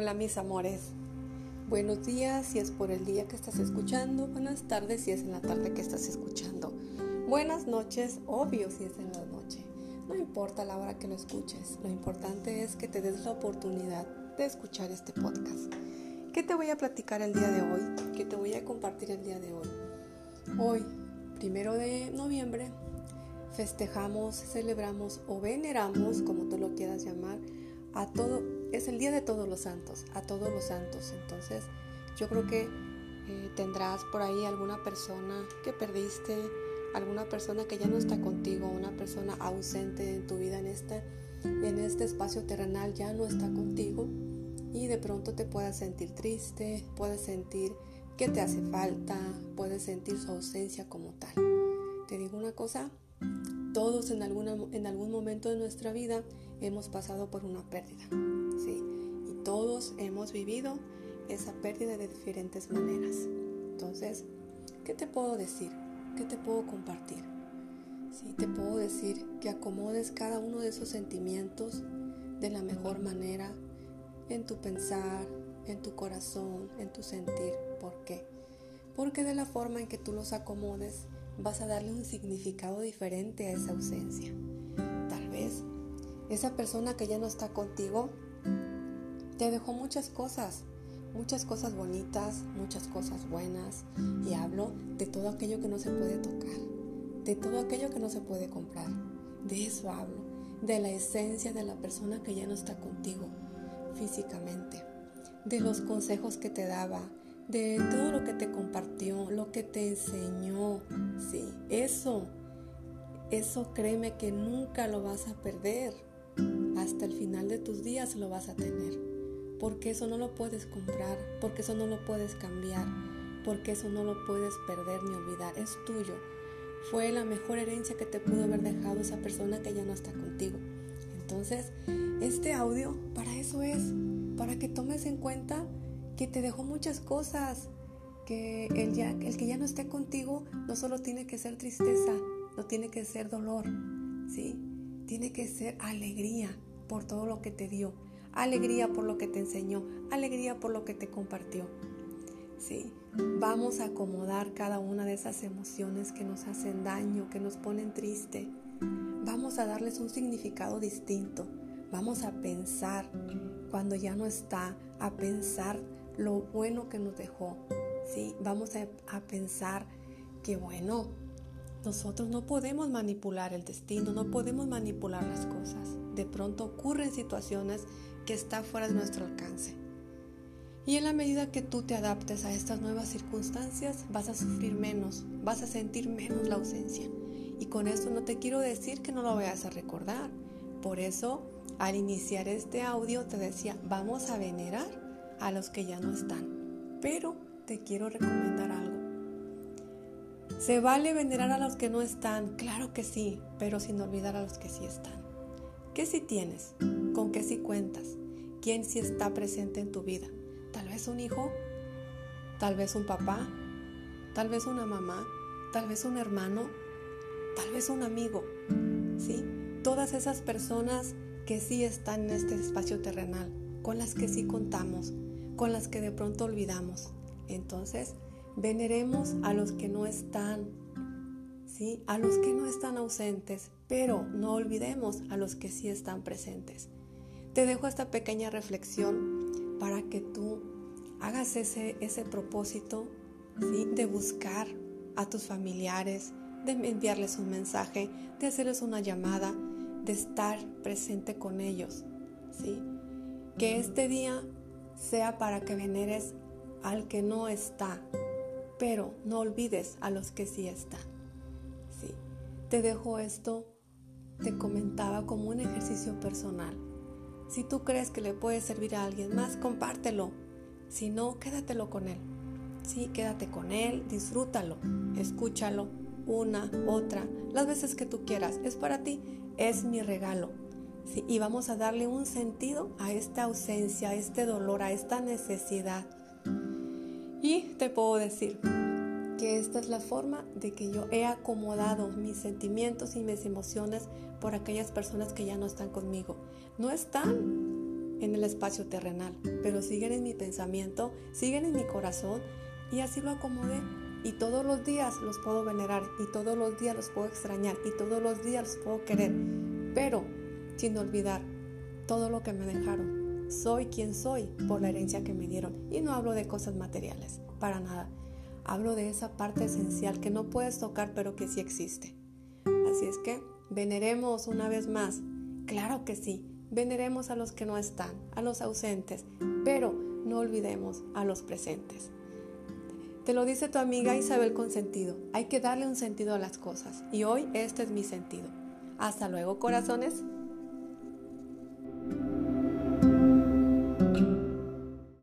Hola mis amores. Buenos días si es por el día que estás escuchando. Buenas tardes si es en la tarde que estás escuchando. Buenas noches, obvio si es en la noche. No importa la hora que lo escuches. Lo importante es que te des la oportunidad de escuchar este podcast. ¿Qué te voy a platicar el día de hoy? ¿Qué te voy a compartir el día de hoy? Hoy, primero de noviembre, festejamos, celebramos o veneramos, como tú lo quieras llamar, a todo, es el Día de Todos los Santos, a todos los santos. Entonces, yo creo que eh, tendrás por ahí alguna persona que perdiste, alguna persona que ya no está contigo, una persona ausente en tu vida en este, en este espacio terrenal ya no está contigo y de pronto te puedas sentir triste, puedes sentir que te hace falta, puedes sentir su ausencia como tal. Te digo una cosa, todos en, alguna, en algún momento de nuestra vida hemos pasado por una pérdida, ¿sí? Y todos hemos vivido esa pérdida de diferentes maneras. Entonces, ¿qué te puedo decir? ¿Qué te puedo compartir? Sí, te puedo decir que acomodes cada uno de esos sentimientos de la mejor manera en tu pensar, en tu corazón, en tu sentir. ¿Por qué? Porque de la forma en que tú los acomodes, vas a darle un significado diferente a esa ausencia. Tal vez esa persona que ya no está contigo te dejó muchas cosas, muchas cosas bonitas, muchas cosas buenas. Y hablo de todo aquello que no se puede tocar, de todo aquello que no se puede comprar. De eso hablo, de la esencia de la persona que ya no está contigo físicamente, de los consejos que te daba, de todo lo que te compartió, lo que te enseñó. Sí, eso, eso créeme que nunca lo vas a perder. Hasta el final de tus días lo vas a tener. Porque eso no lo puedes comprar, porque eso no lo puedes cambiar, porque eso no lo puedes perder ni olvidar. Es tuyo. Fue la mejor herencia que te pudo haber dejado esa persona que ya no está contigo. Entonces, este audio para eso es, para que tomes en cuenta que te dejó muchas cosas, que el, ya, el que ya no esté contigo no solo tiene que ser tristeza, no tiene que ser dolor, ¿sí? Tiene que ser alegría por todo lo que te dio, alegría por lo que te enseñó, alegría por lo que te compartió. Sí, vamos a acomodar cada una de esas emociones que nos hacen daño, que nos ponen triste. Vamos a darles un significado distinto. Vamos a pensar cuando ya no está, a pensar lo bueno que nos dejó. ¿sí? Vamos a, a pensar que, bueno, nosotros no podemos manipular el destino, no podemos manipular las cosas. De pronto ocurren situaciones que están fuera de nuestro alcance. Y en la medida que tú te adaptes a estas nuevas circunstancias, vas a sufrir menos, vas a sentir menos la ausencia. Y con esto no te quiero decir que no lo vayas a recordar. Por eso, al iniciar este audio, te decía, vamos a venerar a los que ya no están. Pero te quiero recomendar algo. ¿Se vale venerar a los que no están? Claro que sí, pero sin olvidar a los que sí están. ¿Qué sí tienes? ¿Con qué sí cuentas? ¿Quién sí está presente en tu vida? Tal vez un hijo, tal vez un papá, tal vez una mamá, tal vez un hermano, tal vez un amigo. ¿Sí? Todas esas personas que sí están en este espacio terrenal, con las que sí contamos, con las que de pronto olvidamos. Entonces, veneremos a los que no están, ¿sí? A los que no están ausentes, pero no olvidemos a los que sí están presentes. Te dejo esta pequeña reflexión para que tú hagas ese, ese propósito de buscar a tus familiares, de enviarles un mensaje, de hacerles una llamada, de estar presente con ellos. ¿sí? Que este día sea para que veneres al que no está, pero no olvides a los que sí están. Sí, te dejo esto, te comentaba como un ejercicio personal. Si tú crees que le puede servir a alguien más, compártelo. Si no, quédatelo con él. Sí, quédate con él, disfrútalo, escúchalo una, otra, las veces que tú quieras. Es para ti, es mi regalo y vamos a darle un sentido a esta ausencia, a este dolor, a esta necesidad. Y te puedo decir que esta es la forma de que yo he acomodado mis sentimientos y mis emociones por aquellas personas que ya no están conmigo. No están en el espacio terrenal, pero siguen en mi pensamiento, siguen en mi corazón y así lo acomodé. Y todos los días los puedo venerar y todos los días los puedo extrañar y todos los días los puedo querer, pero sin olvidar todo lo que me dejaron. Soy quien soy por la herencia que me dieron y no hablo de cosas materiales, para nada. Hablo de esa parte esencial que no puedes tocar pero que sí existe. Así es que veneremos una vez más. Claro que sí, veneremos a los que no están, a los ausentes, pero no olvidemos a los presentes. Te lo dice tu amiga Isabel con sentido. Hay que darle un sentido a las cosas y hoy este es mi sentido. Hasta luego, corazones.